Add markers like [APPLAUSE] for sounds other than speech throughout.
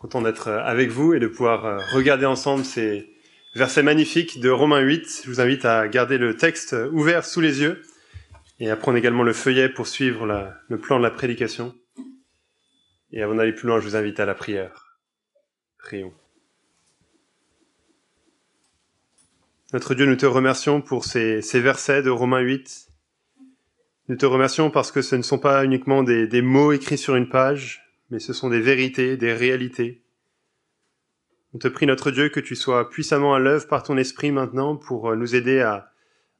Content d'être avec vous et de pouvoir euh, regarder ensemble ces versets magnifiques de Romains 8. Je vous invite à garder le texte ouvert sous les yeux et à prendre également le feuillet pour suivre le plan de la prédication. Et avant d'aller plus loin, je vous invite à la prière. Prions. Notre Dieu, nous te remercions pour ces, versets de Romains 8. Nous te remercions parce que ce ne sont pas uniquement des mots écrits sur une page, mais ce sont des vérités, des réalités. On te prie, notre Dieu, que tu sois puissamment à l'œuvre par ton esprit maintenant pour nous aider à,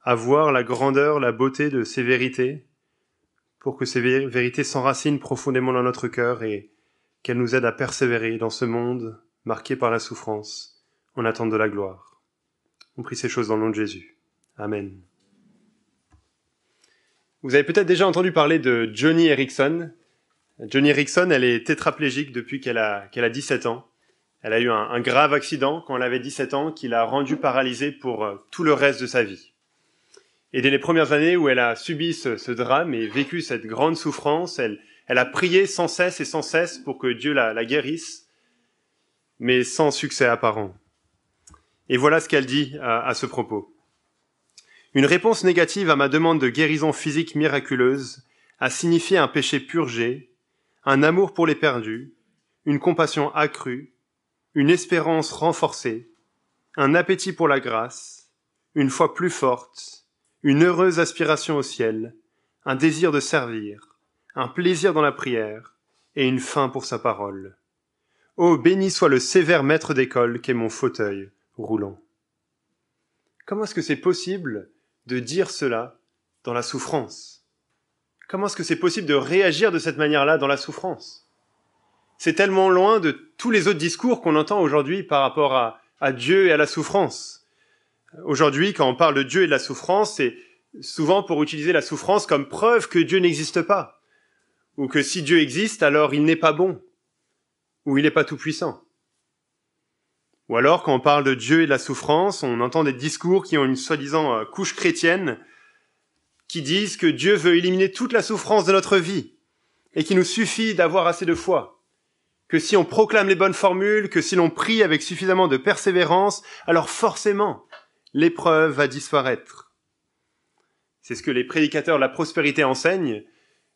à voir la grandeur, la beauté de ces vérités, pour que ces vérités s'enracinent profondément dans notre cœur et qu'elles nous aident à persévérer dans ce monde marqué par la souffrance, en attente de la gloire. On prie ces choses dans le nom de Jésus. Amen. Vous avez peut-être déjà entendu parler de Johnny Erickson, Johnny Erickson, elle est tétraplégique depuis qu'elle a, a 17 ans. Elle a eu un, grave accident quand elle avait 17 ans qui l'a rendue paralysée pour euh, tout le reste de sa vie. Et dès les premières années où elle a subi ce, drame et vécu cette grande souffrance, elle, elle, a prié sans cesse et sans cesse pour que Dieu la, guérisse, mais sans succès apparent. Et voilà ce qu'elle dit à ce propos. Une réponse négative à ma demande de guérison physique miraculeuse a signifié un péché purgé, un amour pour les perdus, une compassion accrue, une espérance renforcée, un appétit pour la grâce, une foi plus forte, une heureuse aspiration au ciel, un désir de servir, un plaisir dans la prière et une faim pour sa parole. Ô béni soit le sévère maître d'école qu'est mon fauteuil roulant. Comment est-ce que c'est possible de dire cela dans la souffrance? Comment est-ce que c'est possible de réagir de cette manière-là dans la souffrance? C'est tellement loin de tous les autres discours qu'on entend aujourd'hui par rapport à, Dieu et à la souffrance. Aujourd'hui, quand on parle de Dieu et de la souffrance, c'est souvent pour utiliser la souffrance comme preuve que Dieu n'existe pas, ou que si Dieu existe, alors il n'est pas bon, ou il n'est pas tout-puissant. Ou alors, quand on parle de Dieu et de la souffrance, on entend des discours qui ont une soi-disant euh, couche chrétienne, qui disent que Dieu veut éliminer toute la souffrance de notre vie et qu'il nous suffit d'avoir assez de foi. Que si on proclame les bonnes formules, que si l'on prie avec suffisamment de persévérance, alors forcément, l'épreuve va disparaître. C'est ce que les prédicateurs de la prospérité enseignent,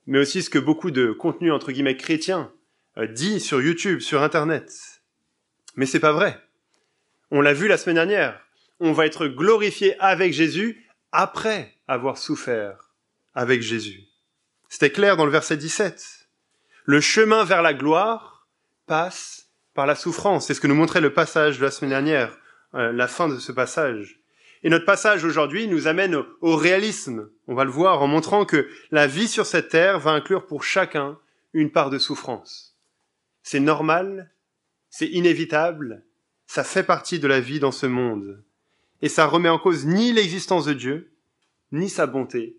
mais aussi ce que beaucoup de contenu entre guillemets chrétiens euh, dit sur YouTube, sur Internet. Mais c'est pas vrai. On l'a vu la semaine dernière. On va être glorifié avec Jésus après avoir souffert avec Jésus. C'était clair dans le verset 17. Le chemin vers la gloire passe par la souffrance. C'est ce que nous montrait le passage de la semaine dernière, euh, la fin de ce passage. Et notre passage aujourd'hui nous amène au, au réalisme. On va le voir en montrant que la vie sur cette terre va inclure pour chacun une part de souffrance. C'est normal, c'est inévitable, ça fait partie de la vie dans ce monde et ça remet en cause ni l'existence de Dieu, ni sa bonté,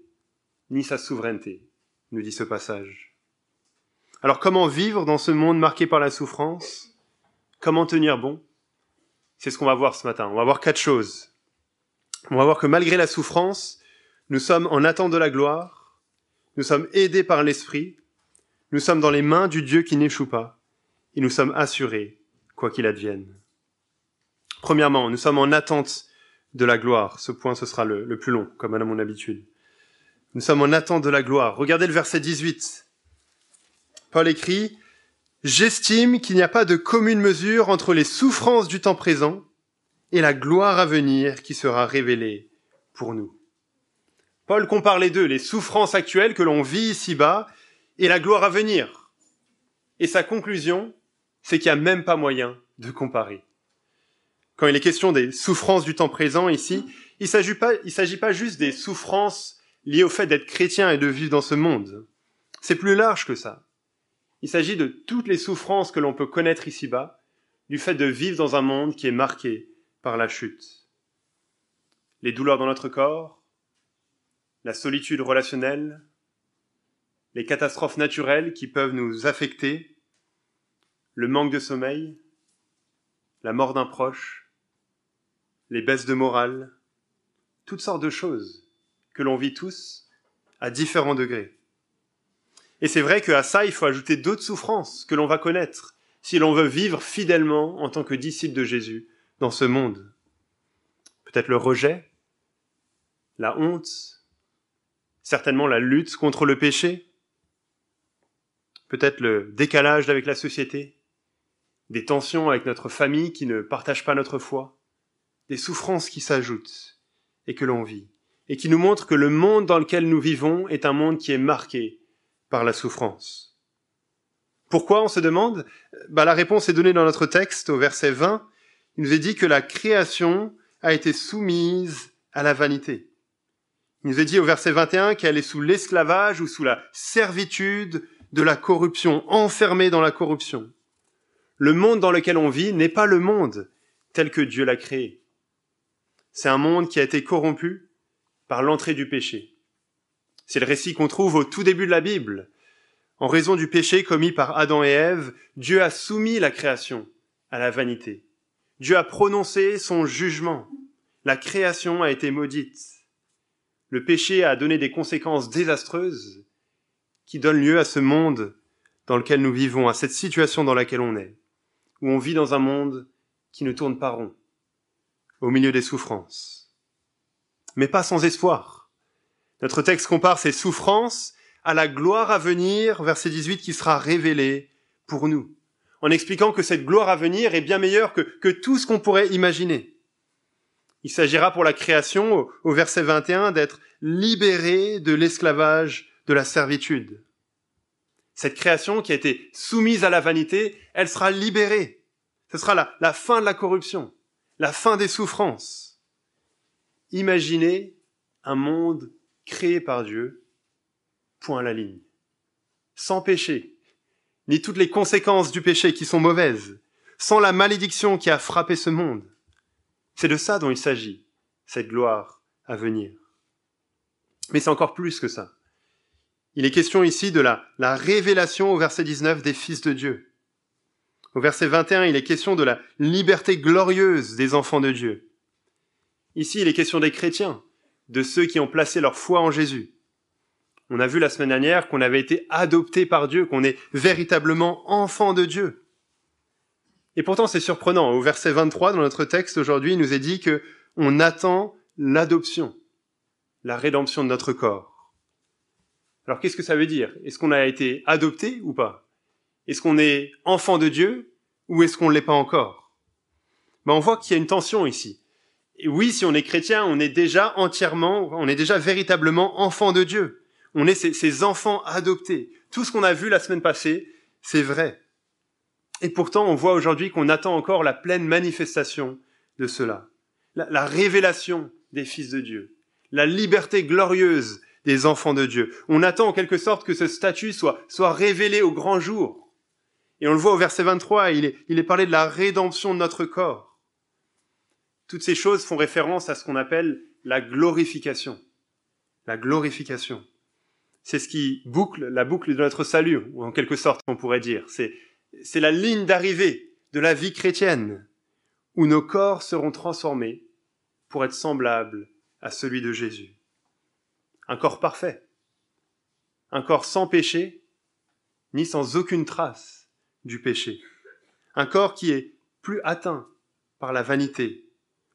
ni sa souveraineté, nous dit ce passage. Alors comment vivre dans ce monde marqué par la souffrance? Comment tenir bon? C'est ce qu'on va voir ce matin. On va voir quatre choses. On va voir que malgré la souffrance, nous sommes en attente de la gloire, nous sommes aidés par l'Esprit, nous sommes dans les mains du Dieu qui n'échoue pas, et nous sommes assurés, quoi qu'il advienne. Premièrement, nous sommes en attente de la gloire. Ce point, ce sera le, plus long, comme à mon habitude. Nous sommes en attente de la gloire. Regardez le verset 18. Paul écrit, J'estime qu'il n'y a pas de commune mesure entre les souffrances du temps présent et la gloire à venir qui sera révélée pour nous. Paul compare les deux, les souffrances actuelles que l'on vit ici-bas et la gloire à venir. Et sa conclusion, c'est qu'il n'y a même pas moyen de comparer quand il est question des souffrances du temps présent ici, il ne s'agit pas, il s'agit pas juste des souffrances liées au fait d'être chrétien et de vivre dans ce monde. C'est plus large que ça. Il s'agit de toutes les souffrances que l'on peut connaître ici-bas, du fait de vivre dans un monde qui est marqué par la chute. Les douleurs dans notre corps, la solitude relationnelle, les catastrophes naturelles qui peuvent nous affecter, le manque de sommeil, la mort d'un proche, les baisses de morale, toutes sortes de choses que l'on vit tous à différents degrés. Et c'est vrai qu'à ça, il faut ajouter d'autres souffrances que l'on va connaître si l'on veut vivre fidèlement en tant que disciple de Jésus dans ce monde. Peut-être le rejet, la honte, certainement la lutte contre le péché, peut-être le décalage avec la société, des tensions avec notre famille qui ne partage pas notre foi, des souffrances qui s'ajoutent et que l'on vit, et qui nous montrent que le monde dans lequel nous vivons est un monde qui est marqué par la souffrance. Pourquoi on se demande? Bah, La réponse est donnée dans notre texte au verset 20. Il nous est dit que la création a été soumise à la vanité. Il nous est dit au verset 21 qu'elle est sous l'esclavage ou sous la servitude de la corruption, enfermée dans la corruption. Le monde dans lequel on vit n'est pas le monde tel que Dieu l'a créé. C'est un monde qui a été corrompu par l'entrée du péché. C'est le récit qu'on trouve au tout début de la Bible. En raison du péché commis par Adam et Ève, Dieu a soumis la création à la vanité. Dieu a prononcé son jugement. La création a été maudite. Le péché a donné des conséquences désastreuses qui donnent lieu à ce monde dans lequel nous vivons, à cette situation dans laquelle on est, où on vit dans un monde qui ne tourne pas rond, au milieu des souffrances. Mais pas sans espoir. Notre texte compare ces souffrances à la gloire à venir, verset 18, qui sera révélée pour nous, en expliquant que cette gloire à venir est bien meilleure que, tout ce qu'on pourrait imaginer. Il s'agira pour la création, au, verset 21, d'être libéré de l'esclavage de la servitude. Cette création qui a été soumise à la vanité, elle sera libérée. Ce sera la fin de la corruption, la fin des souffrances. Imaginez un monde créé par Dieu, point à la ligne, sans péché, ni toutes les conséquences du péché qui sont mauvaises, sans la malédiction qui a frappé ce monde. C'est de ça dont il s'agit, cette gloire à venir. Mais c'est encore plus que ça. Il est question ici de la, la révélation au verset 19 des fils de Dieu. Au verset 21, il est question de la liberté glorieuse des enfants de Dieu. Ici, il est question des chrétiens, de ceux qui ont placé leur foi en Jésus. On a vu la semaine dernière qu'on avait été adopté par Dieu, qu'on est véritablement enfant de Dieu. Et pourtant, c'est surprenant. Au verset 23 dans notre texte aujourd'hui, il nous est dit que on attend l'adoption, la rédemption de notre corps. Alors qu'est-ce que ça veut dire? Est-ce qu'on a été adopté ou pas? Est-ce qu'on est enfant de Dieu ou est-ce qu'on ne l'est pas encore? Ben, On voit qu'il y a une tension ici. Oui, si on est chrétien, on est déjà entièrement, on est déjà véritablement enfant de Dieu. On est ces, ces enfants adoptés. Tout ce qu'on a vu la semaine passée, c'est vrai. Et pourtant, on voit aujourd'hui qu'on attend encore la pleine manifestation de cela. La, la révélation des fils de Dieu. La liberté glorieuse des enfants de Dieu. On attend en quelque sorte que ce statut soit révélé au grand jour. Et on le voit au verset 23, il est, il est parlé de la rédemption de notre corps. Toutes ces choses font référence à ce qu'on appelle la glorification. La glorification. C'est ce qui boucle la boucle de notre salut, ou en quelque sorte on pourrait dire. C'est, c'est la ligne d'arrivée de la vie chrétienne, où nos corps seront transformés pour être semblables à celui de Jésus un corps parfait, un corps sans péché, ni sans aucune trace du péché, un corps qui est plus atteint par la vanité,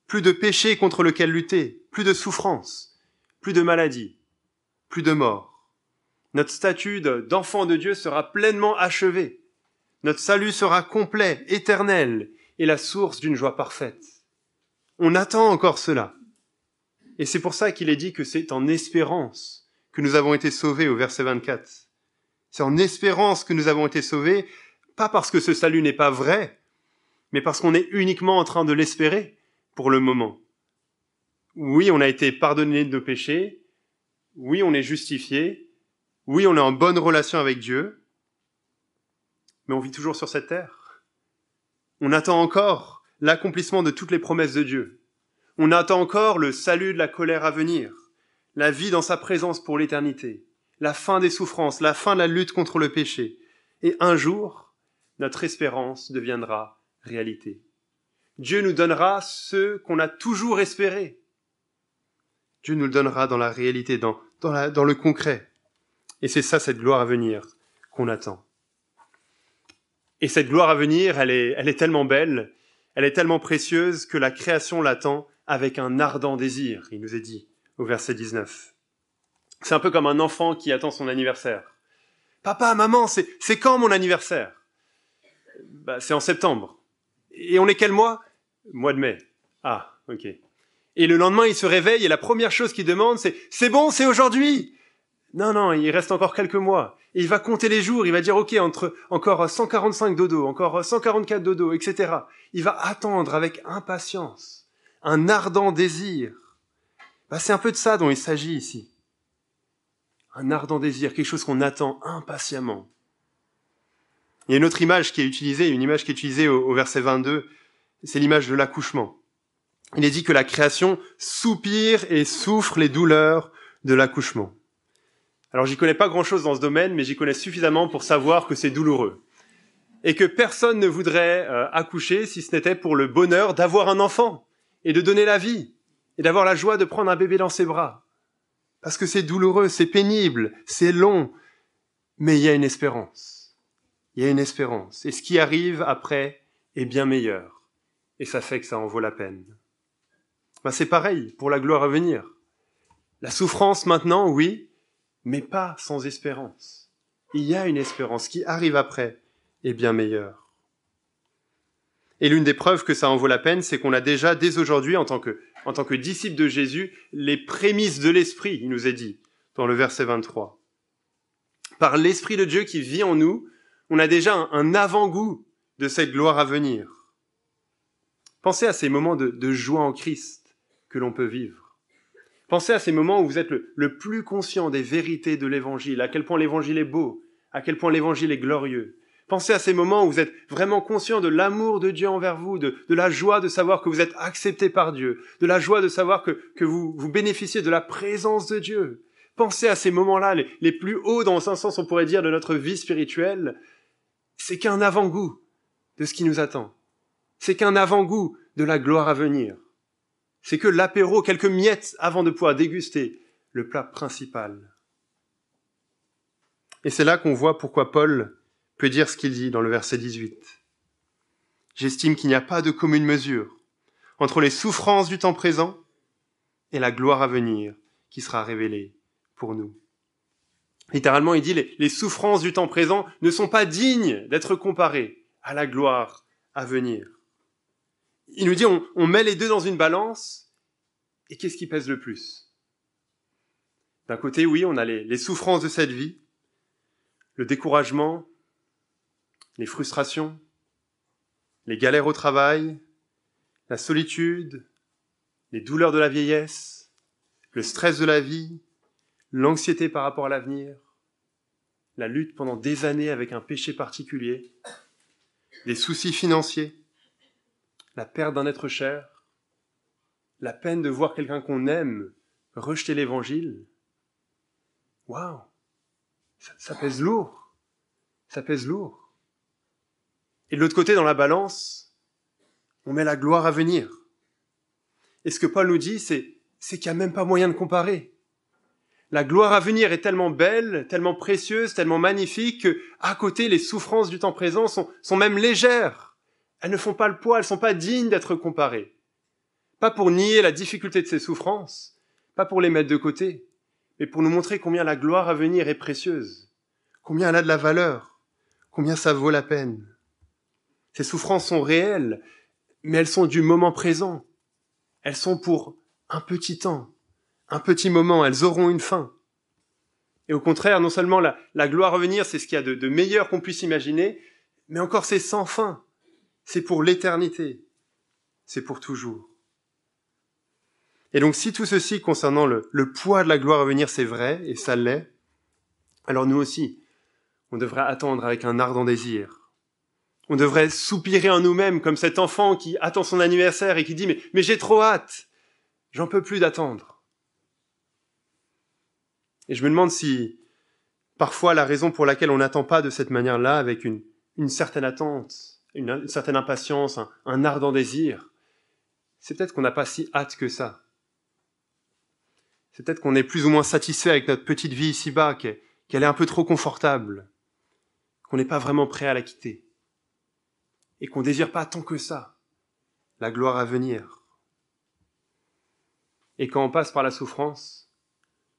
plus de péché contre lequel lutter, plus de souffrance, plus de maladie, plus de mort. Notre statut d'enfant de Dieu sera pleinement achevé. Notre salut sera complet, éternel, et la source d'une joie parfaite. On attend encore cela. Et c'est pour ça qu'il est dit que c'est en espérance que nous avons été sauvés au verset 24. C'est en espérance que nous avons été sauvés, pas parce que ce salut n'est pas vrai, mais parce qu'on est uniquement en train de l'espérer pour le moment. Oui, on a été pardonné de nos péchés, oui, on est justifié, oui, on est en bonne relation avec Dieu, mais on vit toujours sur cette terre. On attend encore l'accomplissement de toutes les promesses de Dieu. On attend encore le salut de la colère à venir, la vie dans sa présence pour l'éternité, la fin des souffrances, la fin de la lutte contre le péché. Et un jour, notre espérance deviendra réalité. Dieu nous donnera ce qu'on a toujours espéré. Dieu nous le donnera dans la réalité, dans, le concret. Et c'est ça cette gloire à venir qu'on attend. Et cette gloire à venir, elle est, elle est tellement belle, elle est tellement précieuse que la création l'attend avec un ardent désir, il nous est dit au verset 19. C'est un peu comme un enfant qui attend son anniversaire. Papa, maman, c'est quand mon anniversaire? Bah, C'est en septembre. Et on est quel mois? Mois de mai. Ah, ok. Et le lendemain, il se réveille et la première chose qu'il demande, c'est C'est bon, c'est aujourd'hui Non, non, il reste encore quelques mois. Et il va compter les jours, il va dire Ok, entre encore 145 dodo, encore 144 dodo, etc. Il va attendre avec impatience, un ardent désir. Bah, c'est un peu de ça dont il s'agit ici. Un ardent désir, quelque chose qu'on attend impatiemment. Il y a une autre image qui est utilisée, une image qui est utilisée au, verset 22, c'est l'image de l'accouchement il est dit que la création soupire et souffre les douleurs de l'accouchement. Alors j'y connais pas grand-chose dans ce domaine, mais j'y connais suffisamment pour savoir que c'est douloureux. Et que personne ne voudrait euh, accoucher si ce n'était pour le bonheur d'avoir un enfant et de donner la vie et d'avoir la joie de prendre un bébé dans ses bras. Parce que c'est douloureux, c'est pénible, c'est long, mais il y a une espérance. Il y a une espérance. Et ce qui arrive après est bien meilleur. Et ça fait que ça en vaut la peine. Ben, c'est pareil pour la gloire à venir. La souffrance maintenant, oui, mais pas sans espérance. Il y a une espérance qui arrive après et bien meilleure. Et l'une des preuves que ça en vaut la peine, c'est qu'on a déjà dès aujourd'hui, en tant que, en tant que disciple de Jésus, les prémices de l'Esprit, il nous est dit dans le verset 23. Par l'Esprit de Dieu qui vit en nous, on a déjà un, avant-goût de cette gloire à venir. Pensez à ces moments de joie en Christ que l'on peut vivre. Pensez à ces moments où vous êtes le, plus conscient des vérités de l'Évangile, à quel point l'Évangile est beau, à quel point l'Évangile est glorieux. Pensez à ces moments où vous êtes vraiment conscient de l'amour de Dieu envers vous, de, la joie de savoir que vous êtes accepté par Dieu, de la joie de savoir que, vous, bénéficiez de la présence de Dieu. Pensez à ces moments-là, les plus hauts dans un sens on pourrait dire de notre vie spirituelle. C'est qu'un avant-goût de ce qui nous attend. C'est qu'un avant-goût de la gloire à venir c'est que l'apéro, quelques miettes avant de pouvoir déguster le plat principal. Et c'est là qu'on voit pourquoi Paul peut dire ce qu'il dit dans le verset 18. J'estime qu'il n'y a pas de commune mesure entre les souffrances du temps présent et la gloire à venir qui sera révélée pour nous. Littéralement, il dit les, souffrances du temps présent ne sont pas dignes d'être comparées à la gloire à venir. Il nous dit on, met les deux dans une balance, et qu'est-ce qui pèse le plus? D'un côté, oui, on a les, les souffrances de cette vie, le découragement, les frustrations, les galères au travail, la solitude, les douleurs de la vieillesse, le stress de la vie, l'anxiété par rapport à l'avenir, la lutte pendant des années avec un péché particulier, les soucis financiers, la perte d'un être cher, la peine de voir quelqu'un qu'on aime rejeter l'évangile. Waouh ça, ça, pèse lourd. Ça pèse lourd. Et de l'autre côté, dans la balance, on met la gloire à venir. Et ce que Paul nous dit, c'est, c'est qu'il n'y a même pas moyen de comparer. La gloire à venir est tellement belle, tellement précieuse, tellement magnifique que, à côté, les souffrances du temps présent sont, sont même légères. Elles ne font pas le poids, elles ne sont pas dignes d'être comparées. Pas pour nier la difficulté de ces souffrances, pas pour les mettre de côté, mais pour nous montrer combien la gloire à venir est précieuse, combien elle a de la valeur, combien ça vaut la peine. Ces souffrances sont réelles, mais elles sont du moment présent. Elles sont pour un petit temps, un petit moment, elles auront une fin. Et au contraire, non seulement la, gloire à venir, c'est ce qu'il y a de, meilleur qu'on puisse imaginer, mais encore c'est sans fin. C'est pour l'éternité. C'est pour toujours. Et donc si tout ceci concernant le, poids de la gloire à venir, c'est vrai, et ça l'est, alors nous aussi, on devrait attendre avec un ardent désir. On devrait soupirer en nous-mêmes comme cet enfant qui attend son anniversaire et qui dit mais j'ai trop hâte, j'en peux plus d'attendre. Et je me demande si parfois la raison pour laquelle on n'attend pas de cette manière-là, avec une, une certaine attente, une, certaine impatience, un, ardent désir, c'est peut-être qu'on n'a pas si hâte que ça. C'est peut-être qu'on est plus ou moins satisfait avec notre petite vie ici-bas, qu'elle est un peu trop confortable, qu'on n'est pas vraiment prêt à la quitter. et qu'on désire pas tant que ça la gloire à venir. Et quand on passe par la souffrance,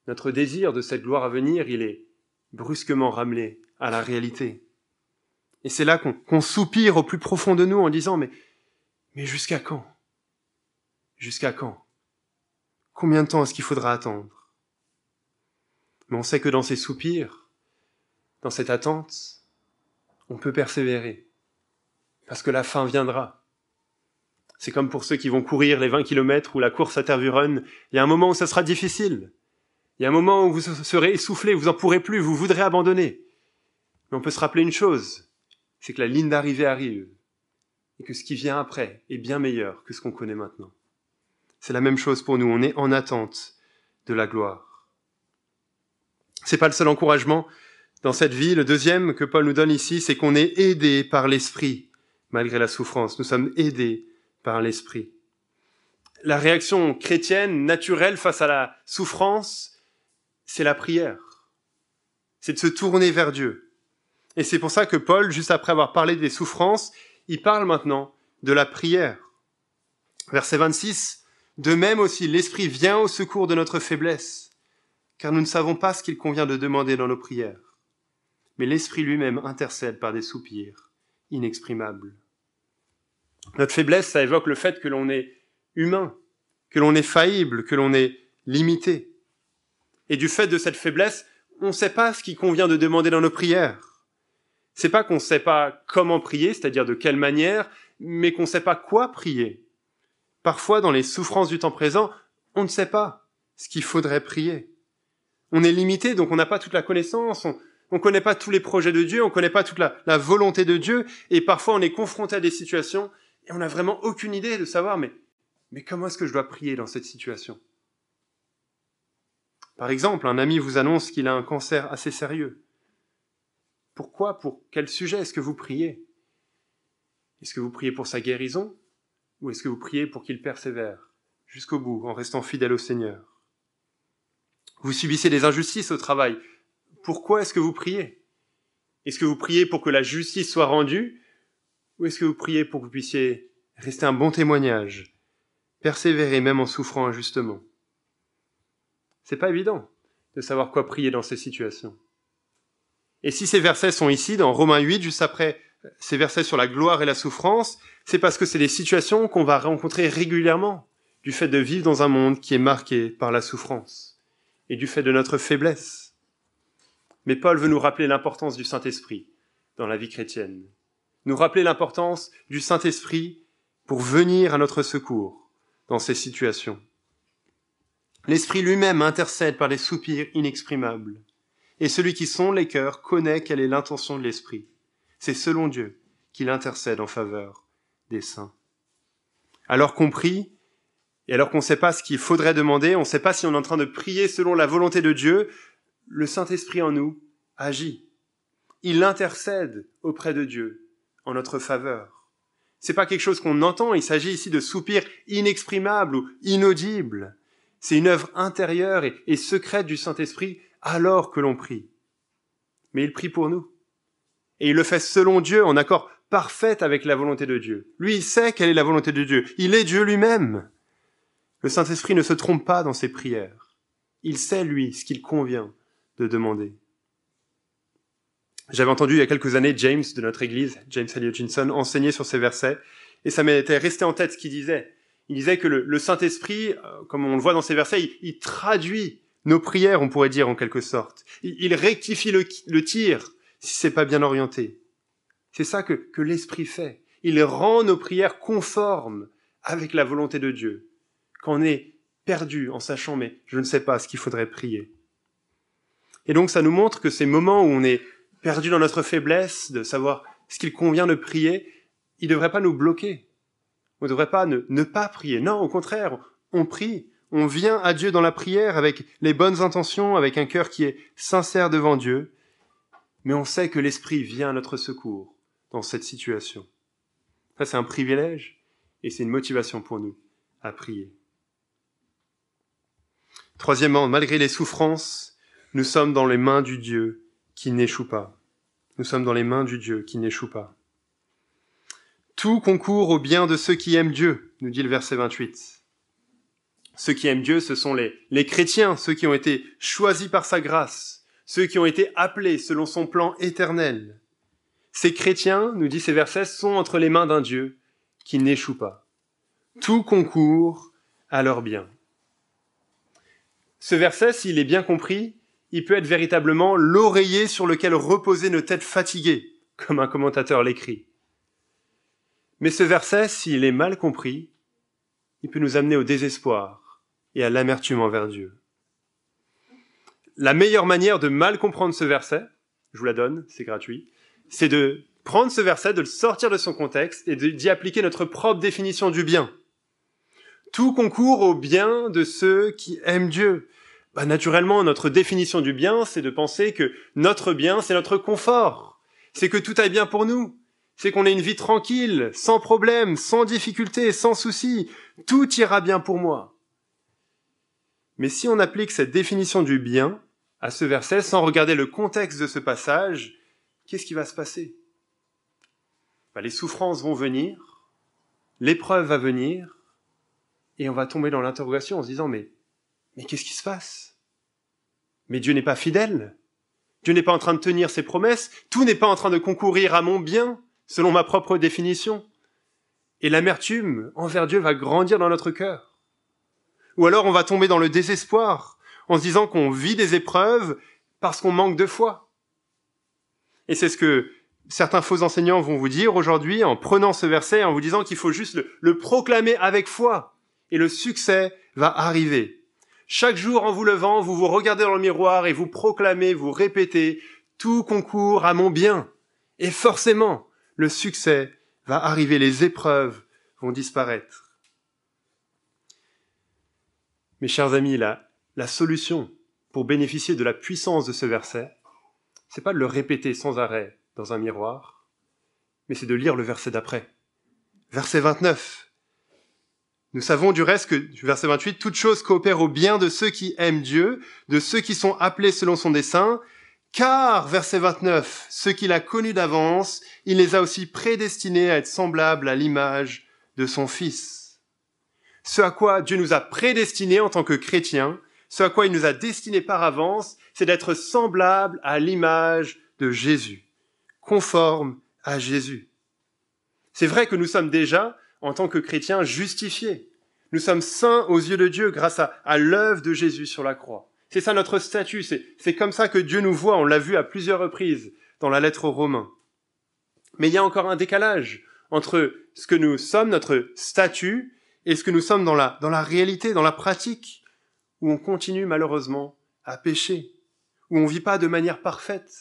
notre désir de cette gloire à venir, il est brusquement ramené à la réalité. Et c'est là qu'on soupire au plus profond de nous en disant, mais, jusqu'à quand? Jusqu'à quand? Combien de temps est-ce qu'il faudra attendre? Mais on sait que dans ces soupirs, dans cette attente, on peut persévérer. Parce que la fin viendra. C'est comme pour ceux qui vont courir les 20 km ou la course à Tervuren. Il y a un moment où ça sera difficile. Il y a un moment où vous serez essoufflé, vous en pourrez plus, vous voudrez abandonner. Mais on peut se rappeler une chose, c'est que la ligne d'arrivée arrive. Et que ce qui vient après est bien meilleur que ce qu'on connaît maintenant. C'est la même chose pour nous, on est en attente de la gloire. C'est pas le seul encouragement dans cette vie. Le deuxième que Paul nous donne ici, c'est qu'on est aidé par l'Esprit, malgré la souffrance. Nous sommes aidés par l'Esprit. La réaction chrétienne naturelle face à la souffrance, c'est la prière. C'est de se tourner vers Dieu. Et c'est pour ça que Paul, juste après avoir parlé des souffrances, il parle maintenant de la prière. Verset 26, de même aussi, l'Esprit vient au secours de notre faiblesse, car nous ne savons pas ce qu'il convient de demander dans nos prières. Mais l'Esprit lui-même intercède par des soupirs inexprimables. Notre faiblesse, ça évoque le fait que l'on est humain, que l'on est faillible, que l'on est limité. Et du fait de cette faiblesse, on ne sait pas ce qu'il convient de demander dans nos prières. C'est pas qu'on ne sait pas comment prier, c'est-à-dire de quelle manière, mais qu'on ne sait pas quoi prier. Parfois, dans les souffrances du temps présent, on ne sait pas ce qu'il faudrait prier. On est limité, donc on n'a pas toute la connaissance, on ne connaît pas tous les projets de Dieu, on ne connaît pas toute la, volonté de Dieu, et parfois on est confronté à des situations et on n'a vraiment aucune idée de savoir, mais comment est-ce que je dois prier dans cette situation? Par exemple, un ami vous annonce qu'il a un cancer assez sérieux. Pourquoi Pour quel sujet est-ce que vous priez? Est-ce que vous priez pour sa guérison ou est-ce que vous priez pour qu'il persévère jusqu'au bout en restant fidèle au Seigneur? Vous subissez des injustices au travail. Pourquoi est-ce que vous priez? Est-ce que vous priez pour que la justice soit rendue Ou est-ce que vous priez pour que vous puissiez rester un bon témoignage, persévérer même en souffrant injustement? C'est pas évident de savoir quoi prier dans ces situations. Et si ces versets sont ici, dans Romains 8, juste après ces versets sur la gloire et la souffrance, c'est parce que c'est des situations qu'on va rencontrer régulièrement du fait de vivre dans un monde qui est marqué par la souffrance et du fait de notre faiblesse. Mais Paul veut nous rappeler l'importance du Saint-Esprit dans la vie chrétienne, nous rappeler l'importance du Saint-Esprit pour venir à notre secours dans ces situations. L'Esprit lui-même intercède par des soupirs inexprimables, et celui qui sonde les cœurs connaît quelle est l'intention de l'Esprit. C'est selon Dieu qu'il intercède en faveur des saints. Alors qu'on prie, et alors qu'on ne sait pas ce qu'il faudrait demander, on ne sait pas si on est en train de prier selon la volonté de Dieu, le Saint-Esprit en nous agit. Il intercède auprès de Dieu en notre faveur. C'est pas quelque chose qu'on entend, il s'agit ici de soupirs inexprimables ou inaudibles. C'est une œuvre intérieure et, secrète du Saint-Esprit alors que l'on prie. Mais il prie pour nous et il le fait selon Dieu, en accord parfait avec la volonté de Dieu. Lui, il sait quelle est la volonté de Dieu. Il est Dieu lui-même. Le Saint-Esprit ne se trompe pas dans ses prières. Il sait, lui, ce qu'il convient de demander. J'avais entendu il y a quelques années James de notre église, James Haley Hutchinson, enseigner sur ces versets, et ça m'était resté en tête ce qu'il disait. Il disait que le, Saint-Esprit, euh, comme on le voit dans ces versets, il, traduit nos prières, on pourrait dire en quelque sorte. Il, rectifie le tir si c'est pas bien orienté. C'est ça que, que l'Esprit fait. Il rend nos prières conformes avec la volonté de Dieu. Quand on est perdu en sachant mais je ne sais pas ce qu'il faudrait prier. Et donc ça nous montre que ces moments où on est perdu dans notre faiblesse, de savoir ce qu'il convient de prier, il ne devrait pas nous bloquer. On ne devrait pas ne, ne pas prier. Non, au contraire, on prie. On vient à Dieu dans la prière avec les bonnes intentions, avec un cœur qui est sincère devant Dieu, mais on sait que l'Esprit vient à notre secours dans cette situation. Ça, c'est un privilège et c'est une motivation pour nous à prier. Troisièmement, malgré les souffrances, nous sommes dans les mains du Dieu qui n'échoue pas. Nous sommes dans les mains du Dieu qui n'échoue pas. Tout concourt au bien de ceux qui aiment Dieu, nous dit le verset 28. Ceux qui aiment Dieu, ce sont les, chrétiens, ceux qui ont été choisis par sa grâce, ceux qui ont été appelés selon son plan éternel. Ces chrétiens, nous dit ces versets, sont entre les mains d'un Dieu qui n'échoue pas. Tout concourt à leur bien. Ce verset, s'il est bien compris, il peut être véritablement l'oreiller sur lequel reposer nos têtes fatiguées, comme un commentateur l'écrit. Mais ce verset, s'il est mal compris, il peut nous amener au désespoir et à l'amertume envers Dieu. La meilleure manière de mal comprendre ce verset, je vous la donne, c'est gratuit, c'est de prendre ce verset, de le sortir de son contexte et d'y appliquer notre propre définition du bien. Tout concourt au bien de ceux qui aiment Dieu. Bah, naturellement, notre définition du bien, c'est de penser que notre bien, c'est notre confort. C'est que tout aille bien pour nous c'est qu'on ait une vie tranquille, sans problème, sans difficulté, sans souci. Tout ira bien pour moi. Mais si on applique cette définition du bien à ce verset sans regarder le contexte de ce passage, qu'est-ce qui va se passer? Bah, Les souffrances vont venir, l'épreuve va venir, et on va tomber dans l'interrogation en se disant mais, mais qu'est-ce qui se passe? Mais Dieu n'est pas fidèle. Dieu n'est pas en train de tenir ses promesses, tout n'est pas en train de concourir à mon bien selon ma propre définition. Et l'amertume envers Dieu va grandir dans notre cœur. Ou alors on va tomber dans le désespoir en se disant qu'on vit des épreuves parce qu'on manque de foi. Et c'est ce que certains faux enseignants vont vous dire aujourd'hui en prenant ce verset, en vous disant qu'il faut juste le, le, proclamer avec foi. Et le succès va arriver. Chaque jour en vous levant, vous vous regardez dans le miroir et vous proclamez, vous répétez, tout concourt à mon bien. Et forcément, le succès va arriver, les épreuves vont disparaître. Mes chers amis, la, la solution pour bénéficier de la puissance de ce verset, c'est pas de le répéter sans arrêt dans un miroir, mais c'est de lire le verset d'après. Verset 29. Nous savons du reste que, verset 28, toute chose coopère au bien de ceux qui aiment Dieu, de ceux qui sont appelés selon son dessein, car, verset 29, ceux qu'il a connus d'avance, il les a aussi prédestinés à être semblables à l'image de son Fils. Ce à quoi Dieu nous a prédestinés en tant que chrétiens, ce à quoi il nous a destinés par avance, c'est d'être semblables à l'image de Jésus, conforme à Jésus. C'est vrai que nous sommes déjà, en tant que chrétiens, justifiés. Nous sommes saints aux yeux de Dieu grâce à, à l'œuvre de Jésus sur la croix. C'est ça notre statut, c'est comme ça que Dieu nous voit, on l'a vu à plusieurs reprises dans la lettre aux Romains. Mais il y a encore un décalage entre ce que nous sommes, notre statut, et ce que nous sommes dans la, dans la réalité, dans la pratique, où on continue malheureusement à pécher, où on ne vit pas de manière parfaite.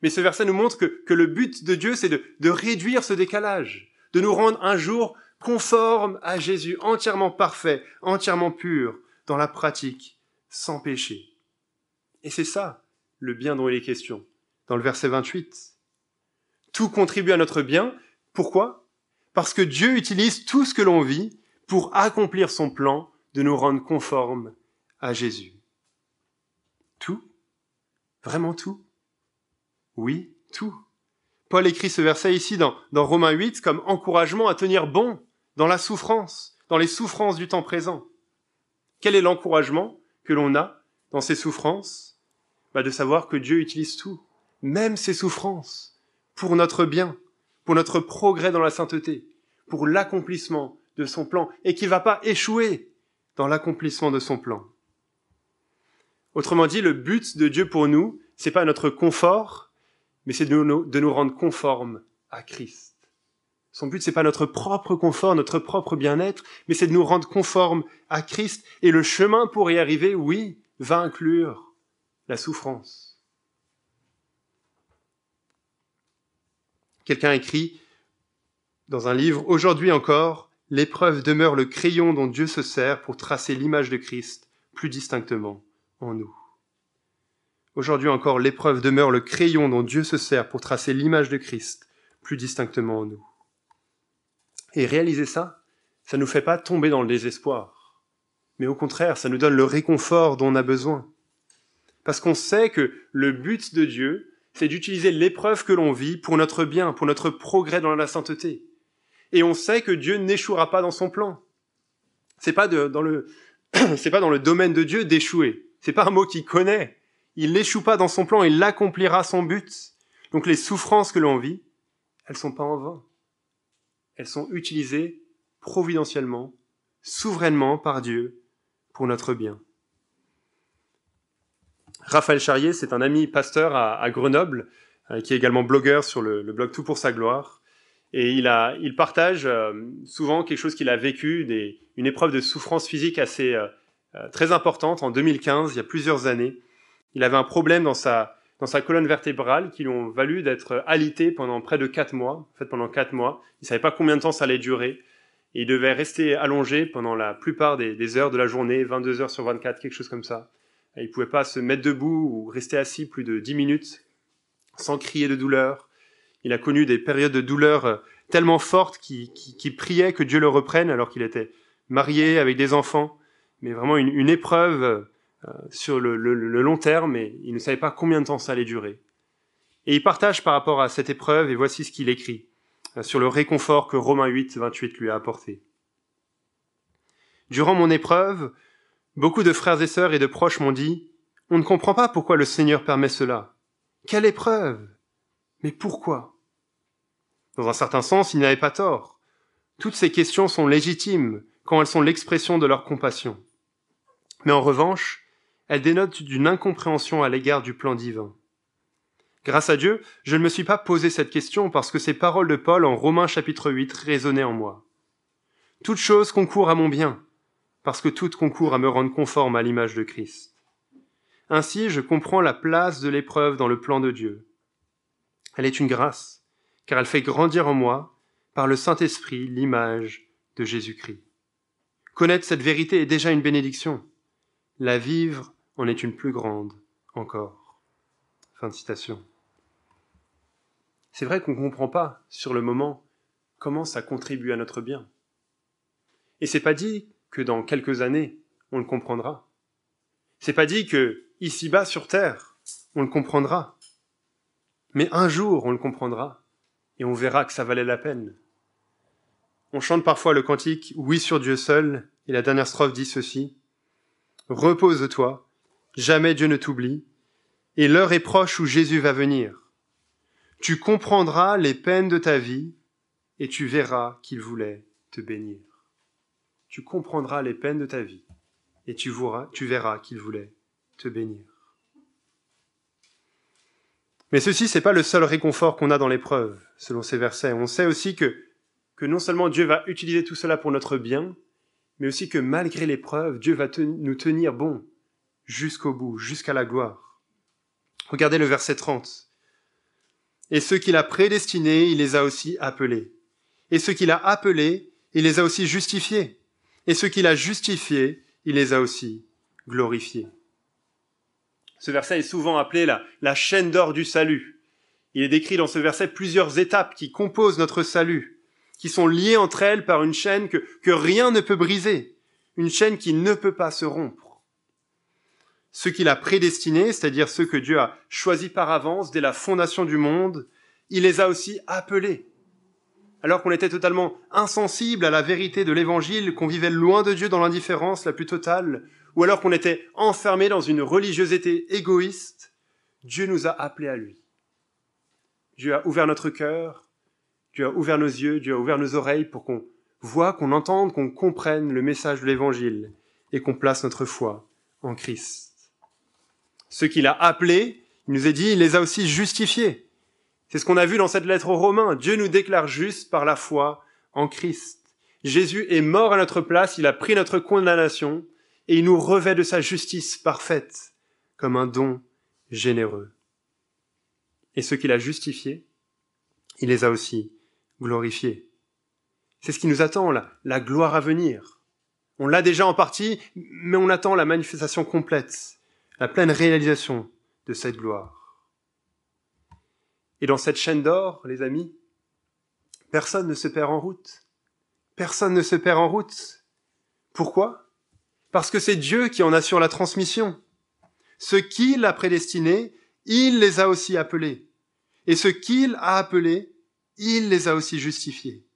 Mais ce verset nous montre que, que le but de Dieu, c'est de, de réduire ce décalage, de nous rendre un jour conformes à Jésus, entièrement parfait, entièrement pur dans la pratique sans péché. Et c'est ça le bien dont il est question dans le verset 28. Tout contribue à notre bien. Pourquoi? Parce que Dieu utilise tout ce que l'on vit pour accomplir son plan de nous rendre conformes à Jésus. Tout? Vraiment tout? Oui, tout. Paul écrit ce verset ici dans, dans Romains 8 comme encouragement à tenir bon dans la souffrance, dans les souffrances du temps présent. Quel est l'encouragement? Que l'on a dans ses souffrances, bah de savoir que Dieu utilise tout, même ses souffrances, pour notre bien, pour notre progrès dans la sainteté, pour l'accomplissement de son plan, et qui ne va pas échouer dans l'accomplissement de son plan. Autrement dit, le but de Dieu pour nous, c'est pas notre confort, mais c'est de nous rendre conformes à Christ. Son but, c'est pas notre propre confort, notre propre bien-être, mais c'est de nous rendre conformes à Christ. Et le chemin pour y arriver, oui, va inclure la souffrance. Quelqu'un écrit dans un livre, Aujourd'hui encore, l'épreuve demeure le crayon dont Dieu se sert pour tracer l'image de Christ plus distinctement en nous. Aujourd'hui encore, l'épreuve demeure le crayon dont Dieu se sert pour tracer l'image de Christ plus distinctement en nous. Et réaliser ça, ça ne nous fait pas tomber dans le désespoir. Mais au contraire, ça nous donne le réconfort dont on a besoin. Parce qu'on sait que le but de Dieu, c'est d'utiliser l'épreuve que l'on vit pour notre bien, pour notre progrès dans la sainteté. et on sait que Dieu n'échouera pas dans son plan. C'est pas dans le, [CLEARS THROAT] pas dans le domaine de Dieu d'échouer. C'est pas un mot qu'il connaît. Il n'échoue pas dans son plan, il accomplira son but. Donc les souffrances que l'on vit, elles sont pas en vain. Elles sont utilisées providentiellement, souverainement par Dieu pour notre bien. Raphaël Charrier, c'est un ami pasteur à, Grenoble, euh, qui est également blogueur sur le, blog Tout pour sa gloire. Et il, partage euh, souvent quelque chose qu'il a vécu, une épreuve de souffrance physique assez euh, très importante en 2015, il y a plusieurs années. Il avait un problème dans sa, dans sa colonne vertébrale qui lui ont valu d'être alité pendant près de quatre mois. En fait, pendant quatre mois, il savait pas combien de temps ça allait durer. Et il devait rester allongé pendant la plupart des, heures de la journée, 22 heures sur 24, quelque chose comme ça. Il pouvait pas se mettre debout ou rester assis plus de dix minutes sans crier de douleur. Il a connu des périodes de douleur euh, tellement fortes qu'il qui, priait que Dieu le reprenne alors qu'il était marié avec des enfants. Mais vraiment une, épreuve euh, sur le, long terme et il ne savait pas combien de temps ça allait durer. Et il partage par rapport à cette épreuve et voici ce qu'il écrit euh, sur le réconfort que Romains 8, 28 lui a apporté. Durant mon épreuve, Beaucoup de frères et sœurs et de proches m'ont dit, on ne comprend pas pourquoi le Seigneur permet cela. Quelle épreuve Mais pourquoi? Dans un certain sens, il n'avait pas tort. Toutes ces questions sont légitimes quand elles sont l'expression de leur compassion. Mais en revanche, elles dénotent d'une incompréhension à l'égard du plan divin. Grâce à Dieu, je ne me suis pas posé cette question parce que ces paroles de Paul en Romains chapitre 8 résonnaient en moi. Toute chose concourt à mon bien, parce que tout concourt à me rendre conforme à l'image de Christ. Ainsi, je comprends la place de l'épreuve dans le plan de Dieu. Elle est une grâce, car elle fait grandir en moi, par le Saint-Esprit, l'image de Jésus-Christ. Connaître cette vérité est déjà une bénédiction. La vivre en est une plus grande encore. Fin de citation. C'est vrai qu'on ne comprend pas, sur le moment, comment ça contribue à notre bien. Et c'est pas dit que dans quelques années, on le comprendra. C'est pas dit que, ici-bas sur terre, on le comprendra. Mais un jour, on le comprendra, et on verra que ça valait la peine. On chante parfois le cantique Oui sur Dieu seul, et la dernière strophe dit ceci. Repose-toi, jamais Dieu ne t'oublie, et l'heure est proche où Jésus va venir. Tu comprendras les peines de ta vie, et tu verras qu'il voulait te bénir tu comprendras les peines de ta vie et tu verras, qu'il voulait te bénir. Mais ceci, c'est pas le seul réconfort qu'on a dans l'épreuve, selon ces versets. On sait aussi que, que non seulement Dieu va utiliser tout cela pour notre bien, mais aussi que malgré l'épreuve, Dieu va nous tenir bon jusqu'au bout, jusqu'à la gloire. Regardez le verset 30. Et ceux qu'il a prédestinés, il les a aussi appelés. Et ceux qu'il a appelés, il les a aussi justifiés et ceux qu'il a justifiés, il les a aussi glorifiés. Ce verset est souvent appelé la, chaîne d'or du salut. Il est décrit dans ce verset plusieurs étapes qui composent notre salut, qui sont liées entre elles par une chaîne que rien ne peut briser, une chaîne qui ne peut pas se rompre. Ceux qu'il a prédestinés, c'est-à-dire ceux que Dieu a choisis par avance dès la fondation du monde, il les a aussi appelés alors qu'on était totalement insensible à la vérité de l'évangile, qu'on vivait loin de Dieu dans l'indifférence la plus totale, ou alors qu'on était enfermé dans une religiosité égoïste, Dieu nous a appelés à lui. Dieu a ouvert notre cœur, Dieu a ouvert nos yeux, Dieu a ouvert nos oreilles pour qu'on voit, qu'on entende, qu'on comprenne le message de l'évangile et qu'on place notre foi en Christ. Ceux qu'il a appelés, il nous a dit, il les a aussi justifiés. C'est ce qu'on a vu dans cette lettre aux Romains. Dieu nous déclare juste par la foi en Christ. Jésus est mort à notre place, il a pris notre condamnation et il nous revêt de sa justice parfaite comme un don généreux. Et ceux qu'il a justifiés, il les a aussi glorifiés. C'est ce qui nous attend, là, la gloire à venir. On l'a déjà en partie, mais on attend la manifestation complète, la pleine réalisation de cette gloire. Et dans cette chaîne d'or, les amis, personne ne se perd en route. Personne ne se perd en route. Pourquoi? Parce que c'est Dieu qui en assure la transmission. Ce qu'il a prédestiné, il les a aussi appelés. Et ce qu'il a appelés, il les a aussi justifiés.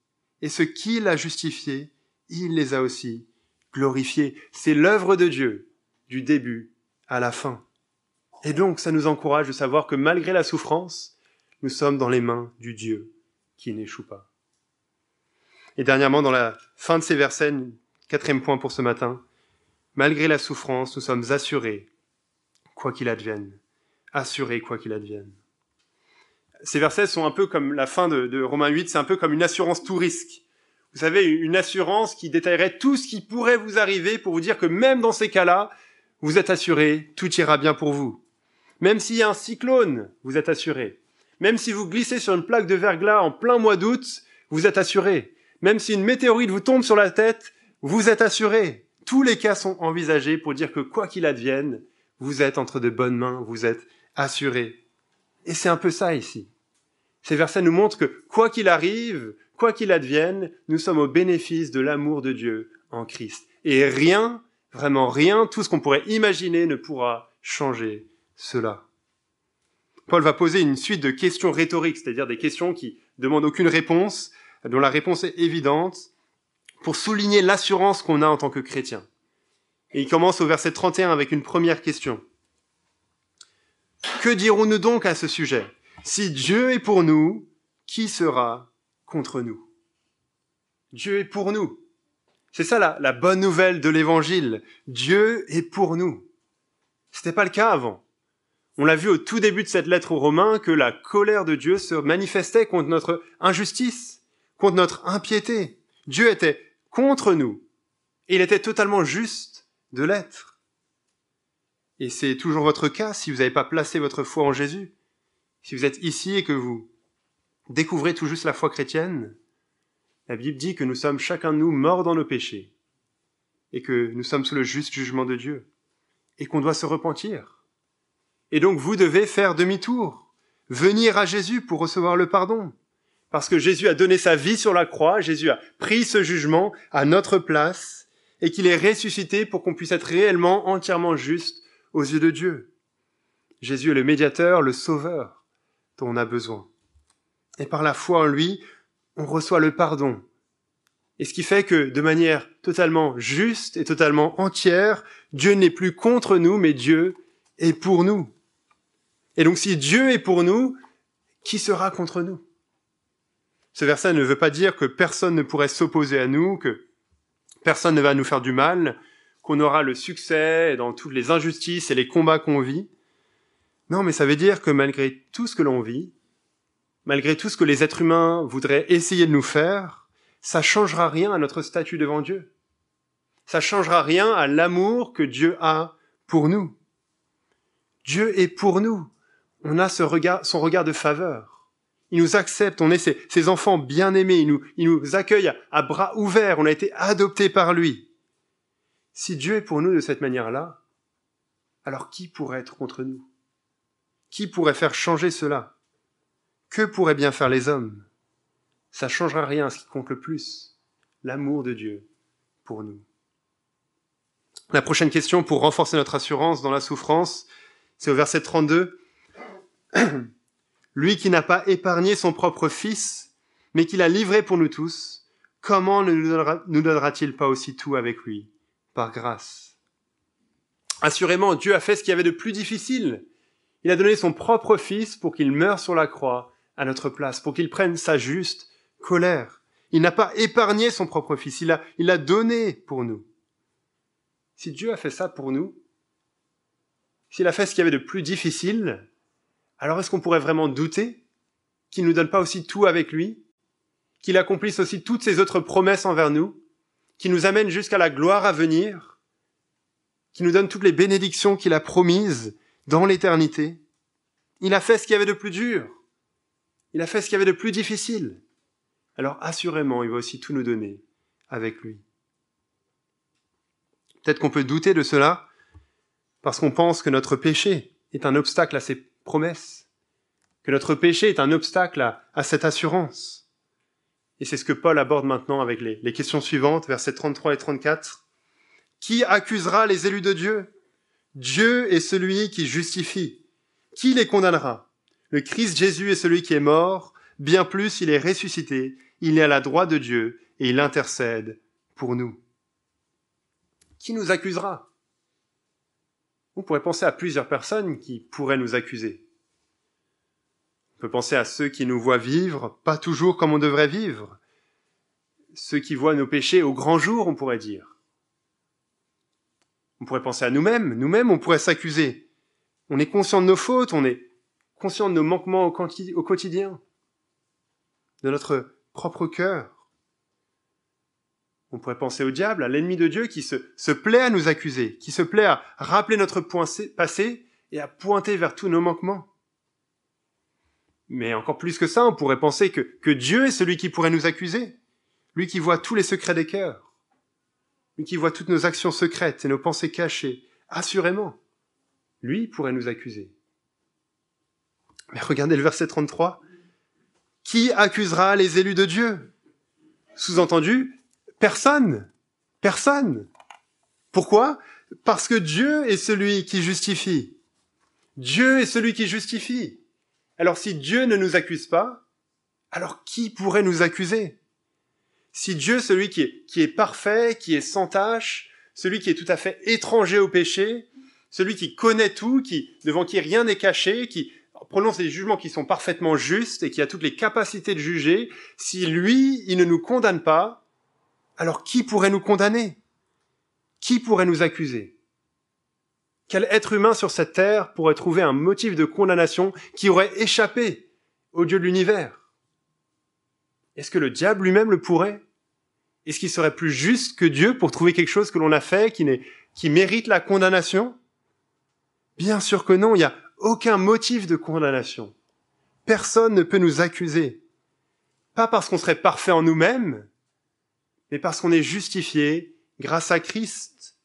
Et ce qu'il a justifié, il les a aussi glorifiés. C'est l'œuvre de Dieu, du début à la fin. Et donc, ça nous encourage de savoir que malgré la souffrance, nous sommes dans les mains du Dieu qui n'échoue pas. Et dernièrement, dans la fin de ces versets, quatrième point pour ce matin, malgré la souffrance, nous sommes assurés, quoi qu'il advienne. Assurés, quoi qu'il advienne. Ces versets sont un peu comme la fin de, Romains 8, c'est un peu comme une assurance tout risque. Vous savez, une assurance qui détaillerait tout ce qui pourrait vous arriver pour vous dire que même dans ces cas-là, vous êtes assuré, tout ira bien pour vous. Même s'il y a un cyclone, vous êtes assuré. Même si vous glissez sur une plaque de verglas en plein mois d'août, vous êtes assuré. Même si une météorite vous tombe sur la tête, vous êtes assuré. Tous les cas sont envisagés pour dire que quoi qu'il advienne, vous êtes entre de bonnes mains, vous êtes assuré. Et c'est un peu ça ici. Ces versets nous montrent que quoi qu'il arrive, quoi qu'il advienne, nous sommes au bénéfice de l'amour de Dieu en Christ. Et rien, vraiment rien, tout ce qu'on pourrait imaginer ne pourra changer cela. Paul va poser une suite de questions rhétoriques, c'est-à-dire des questions qui demandent aucune réponse, dont la réponse est évidente, pour souligner l'assurance qu'on a en tant que chrétien. Et il commence au verset 31 avec une première question. Que dirons-nous donc à ce sujet? Si Dieu est pour nous, qui sera contre nous? Dieu est pour nous. C'est ça la, bonne nouvelle de l'évangile. Dieu est pour nous. C'était pas le cas avant. On l'a vu au tout début de cette lettre aux Romains que la colère de Dieu se manifestait contre notre injustice, contre notre impiété. Dieu était contre nous. Il était totalement juste de l'être. Et c'est toujours votre cas si vous n'avez pas placé votre foi en Jésus. Si vous êtes ici et que vous découvrez tout juste la foi chrétienne, la Bible dit que nous sommes chacun de nous morts dans nos péchés et que nous sommes sous le juste jugement de Dieu et qu'on doit se repentir. Et donc vous devez faire demi-tour, venir à Jésus pour recevoir le pardon. Parce que Jésus a donné sa vie sur la croix, Jésus a pris ce jugement à notre place et qu'il est ressuscité pour qu'on puisse être réellement entièrement juste aux yeux de Dieu. Jésus est le médiateur, le sauveur dont on a besoin. Et par la foi en lui, on reçoit le pardon. Et ce qui fait que de manière totalement juste et totalement entière, Dieu n'est plus contre nous, mais Dieu est pour nous. Et donc si Dieu est pour nous, qui sera contre nous? Ce verset ne veut pas dire que personne ne pourrait s'opposer à nous, que personne ne va nous faire du mal, qu'on aura le succès dans toutes les injustices et les combats qu'on vit. Non, mais ça veut dire que malgré tout ce que l'on vit, malgré tout ce que les êtres humains voudraient essayer de nous faire, ça changera rien à notre statut devant Dieu. Ça changera rien à l'amour que Dieu a pour nous. Dieu est pour nous. On a son regard de faveur. Il nous accepte, on est ses, enfants bien-aimés, il nous, il nous accueille à bras ouverts, on a été adoptés par lui. Si Dieu est pour nous de cette manière-là, alors qui pourrait être contre nous? Qui pourrait faire changer cela? Que pourraient bien faire les hommes? Ça ne changera rien à ce qui compte le plus, l'amour de Dieu pour nous. La prochaine question pour renforcer notre assurance dans la souffrance, c'est au verset 32. [CLEARS THROAT] Lui qui n'a pas épargné son propre Fils, mais qui l'a livré pour nous tous, comment ne nous donnera-t-il pas aussi tout avec lui? Par grâce. Assurément, Dieu a fait ce qu'il y avait de plus difficile. Il a donné son propre Fils pour qu'il meure sur la croix à notre place, pour qu'il prenne sa juste colère. Il n'a pas épargné son propre Fils, il l'a il a donné pour nous. Si Dieu a fait ça pour nous, s'il a fait ce qu'il y avait de plus difficile, alors est-ce qu'on pourrait vraiment douter qu'il ne nous donne pas aussi tout avec lui, qu'il accomplisse aussi toutes ses autres promesses envers nous, qui nous amène jusqu'à la gloire à venir, qui nous donne toutes les bénédictions qu'il a promises dans l'éternité? Il a fait ce qu'il y avait de plus dur. Il a fait ce qu'il y avait de plus difficile. Alors assurément, il va aussi tout nous donner avec lui. Peut-être qu'on peut douter de cela parce qu'on pense que notre péché est un obstacle à ses promesses, que notre péché est un obstacle à, cette assurance. Et c'est ce que Paul aborde maintenant avec les, les questions suivantes, versets 33 et 34. Qui accusera les élus de Dieu? Dieu est celui qui justifie. Qui les condamnera? Le Christ Jésus est celui qui est mort, bien plus il est ressuscité, il est à la droite de Dieu et il intercède pour nous. Qui nous accusera? On pourrait penser à plusieurs personnes qui pourraient nous accuser. On peut penser à ceux qui nous voient vivre pas toujours comme on devrait vivre, ceux qui voient nos péchés au grand jour, on pourrait dire. On pourrait penser à nous-mêmes, nous-mêmes on pourrait s'accuser. On est conscient de nos fautes, on est conscient de nos manquements au quotidien, de notre propre cœur. On pourrait penser au diable, à l'ennemi de Dieu qui se, se plaît à nous accuser, qui se plaît à rappeler notre passé et à pointer vers tous nos manquements. Mais encore plus que ça, on pourrait penser que, que Dieu est celui qui pourrait nous accuser, lui qui voit tous les secrets des cœurs, lui qui voit toutes nos actions secrètes et nos pensées cachées, assurément, lui pourrait nous accuser. Mais regardez le verset 33. Qui accusera les élus de Dieu? Sous-entendu, personne. Personne. Pourquoi? Parce que Dieu est celui qui justifie. Dieu est celui qui justifie. Alors si Dieu ne nous accuse pas, alors qui pourrait nous accuser? Si Dieu, celui qui est, parfait, qui est sans tâche, celui qui est tout à fait étranger au péché, celui qui connaît tout, qui, devant qui rien n'est caché, qui prononce des jugements qui sont parfaitement justes et qui a toutes les capacités de juger, si lui, il ne nous condamne pas, alors qui pourrait nous condamner? Qui pourrait nous accuser? Quel être humain sur cette terre pourrait trouver un motif de condamnation qui aurait échappé au Dieu de l'univers? Est-ce que le diable lui-même le pourrait? Est-ce qu'il serait plus juste que Dieu pour trouver quelque chose que l'on a fait qui, mérite la condamnation? Bien sûr que non, il n'y a aucun motif de condamnation. Personne ne peut nous accuser. Pas parce qu'on serait parfait en nous-mêmes, mais parce qu'on est justifié grâce à Christ.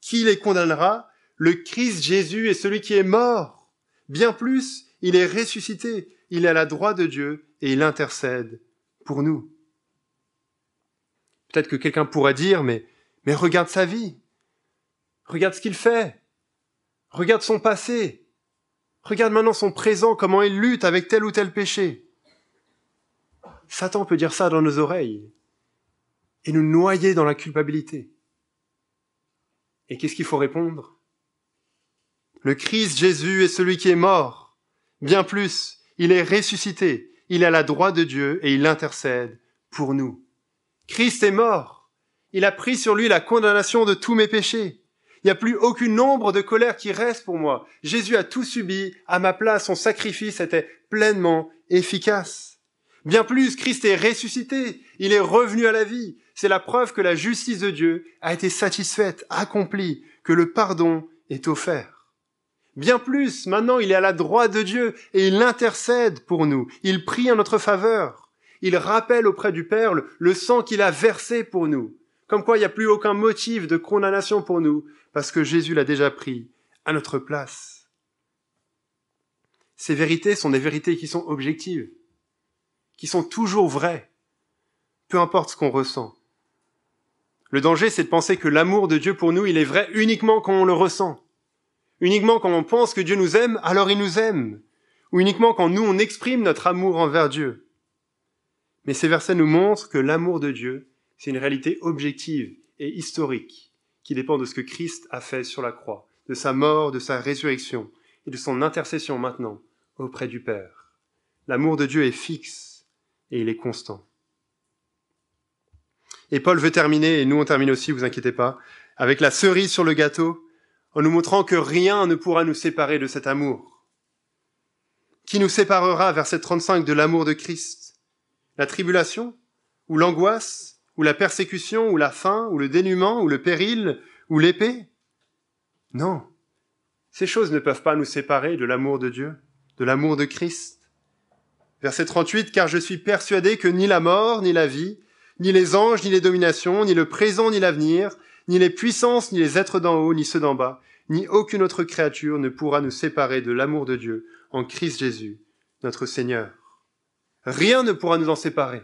Qui les condamnera le Christ Jésus est celui qui est mort. Bien plus, il est ressuscité, il est à la droite de Dieu et il intercède pour nous. Peut-être que quelqu'un pourra dire, mais, mais regarde sa vie. Regarde ce qu'il fait. Regarde son passé. Regarde maintenant son présent, comment il lutte avec tel ou tel péché. Satan peut dire ça dans nos oreilles et nous noyer dans la culpabilité. Et qu'est-ce qu'il faut répondre? Le Christ Jésus est celui qui est mort. Bien plus, il est ressuscité, il est à la droite de Dieu et il intercède pour nous. Christ est mort. Il a pris sur lui la condamnation de tous mes péchés. Il n'y a plus aucune ombre de colère qui reste pour moi. Jésus a tout subi. À ma place, son sacrifice était pleinement efficace. Bien plus, Christ est ressuscité. Il est revenu à la vie. C'est la preuve que la justice de Dieu a été satisfaite, accomplie, que le pardon est offert. Bien plus, maintenant il est à la droite de Dieu et il intercède pour nous. Il prie en notre faveur. Il rappelle auprès du Père le, sang qu'il a versé pour nous. Comme quoi il n'y a plus aucun motif de condamnation pour nous parce que Jésus l'a déjà pris à notre place. Ces vérités sont des vérités qui sont objectives, qui sont toujours vraies, peu importe ce qu'on ressent. Le danger, c'est de penser que l'amour de Dieu pour nous, il est vrai uniquement quand on le ressent. Uniquement quand on pense que Dieu nous aime, alors il nous aime. Ou uniquement quand nous, on exprime notre amour envers Dieu. Mais ces versets nous montrent que l'amour de Dieu, c'est une réalité objective et historique qui dépend de ce que Christ a fait sur la croix, de sa mort, de sa résurrection et de son intercession maintenant auprès du Père. L'amour de Dieu est fixe et il est constant. Et Paul veut terminer, et nous on termine aussi, vous inquiétez pas, avec la cerise sur le gâteau, en nous montrant que rien ne pourra nous séparer de cet amour. Qui nous séparera, verset 35, de l'amour de Christ? La tribulation Ou l'angoisse Ou la persécution Ou la faim Ou le dénuement Ou le péril Ou l'épée? Non. Ces choses ne peuvent pas nous séparer de l'amour de Dieu, de l'amour de Christ. Verset 38, car je suis persuadé que ni la mort, ni la vie, ni les anges, ni les dominations, ni le présent, ni l'avenir, ni les puissances, ni les êtres d'en haut, ni ceux d'en bas, ni aucune autre créature ne pourra nous séparer de l'amour de Dieu en Christ Jésus, notre Seigneur. Rien ne pourra nous en séparer.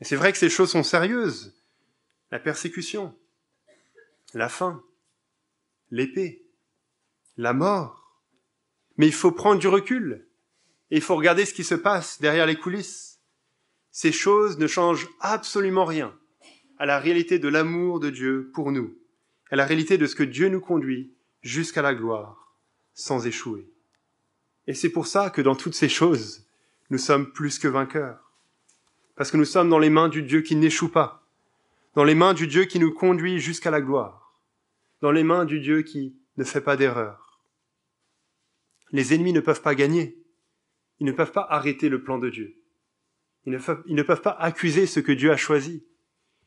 Et c'est vrai que ces choses sont sérieuses. La persécution, la faim, l'épée, la mort. Mais il faut prendre du recul et il faut regarder ce qui se passe derrière les coulisses. ces choses ne changent absolument rien à la réalité de l'amour de Dieu pour nous, à la réalité de ce que Dieu nous conduit jusqu'à la gloire, sans échouer. Et c'est pour ça que dans toutes ces choses, nous sommes plus que vainqueurs. Parce que nous sommes dans les mains du Dieu qui n'échoue pas, dans les mains du Dieu qui nous conduit jusqu'à la gloire, dans les mains du Dieu qui ne fait pas d'erreur. Les ennemis ne peuvent pas gagner, ils ne peuvent pas arrêter le plan de Dieu. Ils ne, peuvent, pas accuser ce que Dieu a choisi.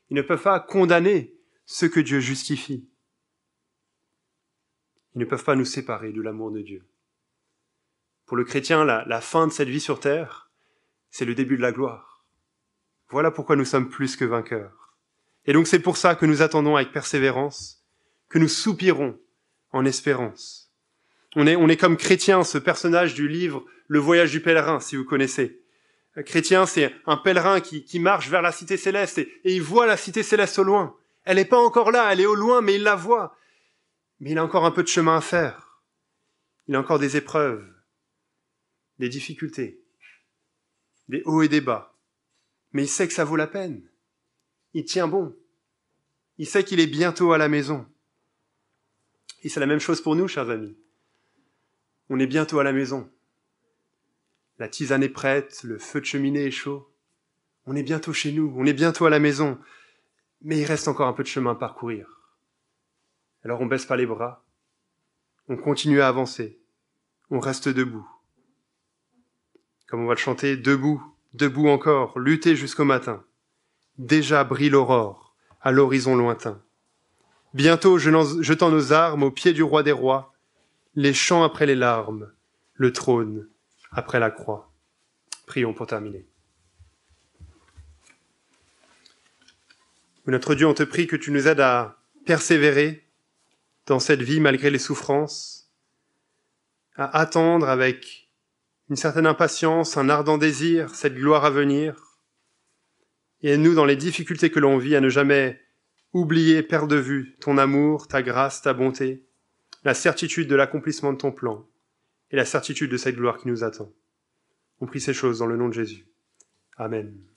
Ils ne peuvent pas condamner ce que Dieu justifie. Ils ne peuvent pas nous séparer de l'amour de Dieu. Pour le chrétien, la fin de cette vie sur terre, c'est le début de la gloire. Voilà pourquoi nous sommes plus que vainqueurs. Et donc c'est pour ça que nous attendons avec persévérance, que nous soupirons en espérance. On est, on est comme chrétien, ce personnage du livre Le voyage du pèlerin, si vous connaissez. Un chrétien, c'est un pèlerin qui, qui, marche vers la cité céleste et, et il voit la cité céleste au loin. Elle n'est pas encore là, elle est au loin, mais il la voit. Mais il a encore un peu de chemin à faire. Il a encore des épreuves, des difficultés, des hauts et des bas. Mais il sait que ça vaut la peine. Il tient bon. Il sait qu'il est bientôt à la maison. Et c'est la même chose pour nous, chers amis. On est bientôt à la maison. La tisane est prête, le feu de cheminée est chaud. On est bientôt chez nous, on est bientôt à la maison. Mais il reste encore un peu de chemin à parcourir. Alors on baisse pas les bras. On continue à avancer. On reste debout. Comme on va le chanter, debout, debout encore, lutter jusqu'au matin. Déjà brille l'aurore à l'horizon lointain. Bientôt, jetant nos armes au pied du roi des rois, les chants après les larmes, le trône après la croix. Prions pour terminer. Notre Dieu, on te prie que tu nous aides à persévérer dans cette vie malgré les souffrances, à attendre avec une certaine impatience, un ardent désir, cette gloire à venir, et aide-nous dans les difficultés que l'on vit à ne jamais oublier, perdre de vue ton amour, ta grâce, ta bonté, la certitude de l'accomplissement de ton plan et la certitude de cette gloire qui nous attend. On prie ces choses dans le nom de Jésus. Amen.